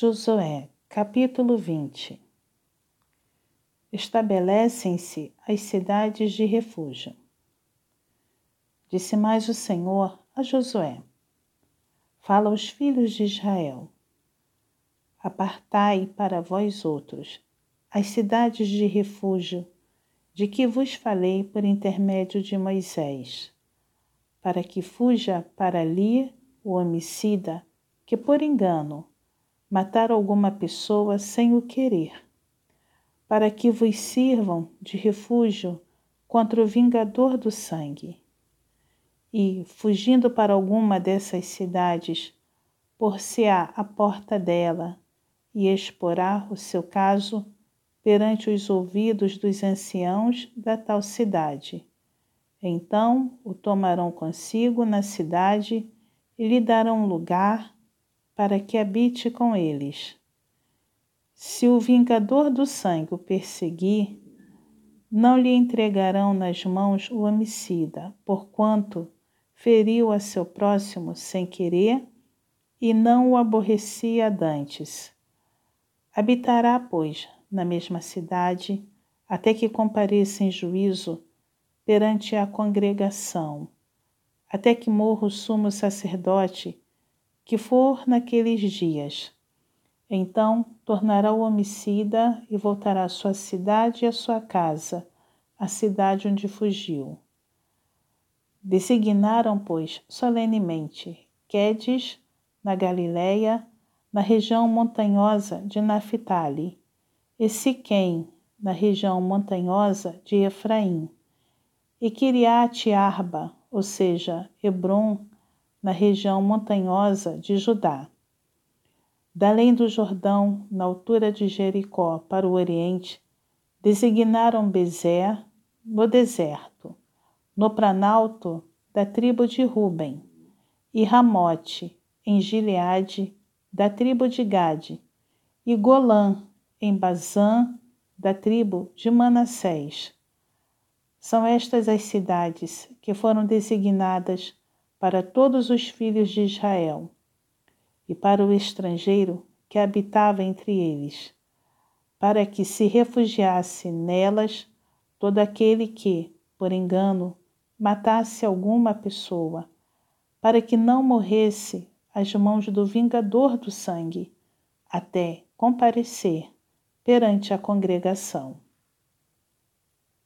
Josué, capítulo 20 Estabelecem-se as cidades de refúgio. Disse mais o Senhor a Josué: Fala aos filhos de Israel: Apartai para vós outros as cidades de refúgio de que vos falei por intermédio de Moisés, para que fuja para ali o homicida que por engano matar alguma pessoa sem o querer, para que vos sirvam de refúgio contra o vingador do sangue. E, fugindo para alguma dessas cidades, por-se-á a porta dela e exporá o seu caso perante os ouvidos dos anciãos da tal cidade. Então o tomarão consigo na cidade e lhe darão lugar para que habite com eles. Se o vingador do sangue o perseguir, não lhe entregarão nas mãos o homicida, porquanto feriu a seu próximo sem querer e não o aborrecia dantes. Habitará, pois, na mesma cidade, até que compareça em juízo perante a congregação, até que morra o sumo sacerdote que for naqueles dias. Então tornará o homicida e voltará à sua cidade e à sua casa, a cidade onde fugiu. Designaram, pois, solenemente Quedes, na Galiléia, na região montanhosa de Naphtali, e Siquém, na região montanhosa de Efraim, e Kiriat Arba, ou seja, Hebron, na região montanhosa de Judá. Da além do Jordão, na altura de Jericó, para o oriente, designaram Bezer, no deserto, no planalto da tribo de Ruben, e Ramote, em Gileade, da tribo de Gade, e Golã, em Bazã, da tribo de Manassés. São estas as cidades que foram designadas para todos os filhos de Israel e para o estrangeiro que habitava entre eles, para que se refugiasse nelas todo aquele que, por engano, matasse alguma pessoa, para que não morresse às mãos do vingador do sangue, até comparecer perante a congregação.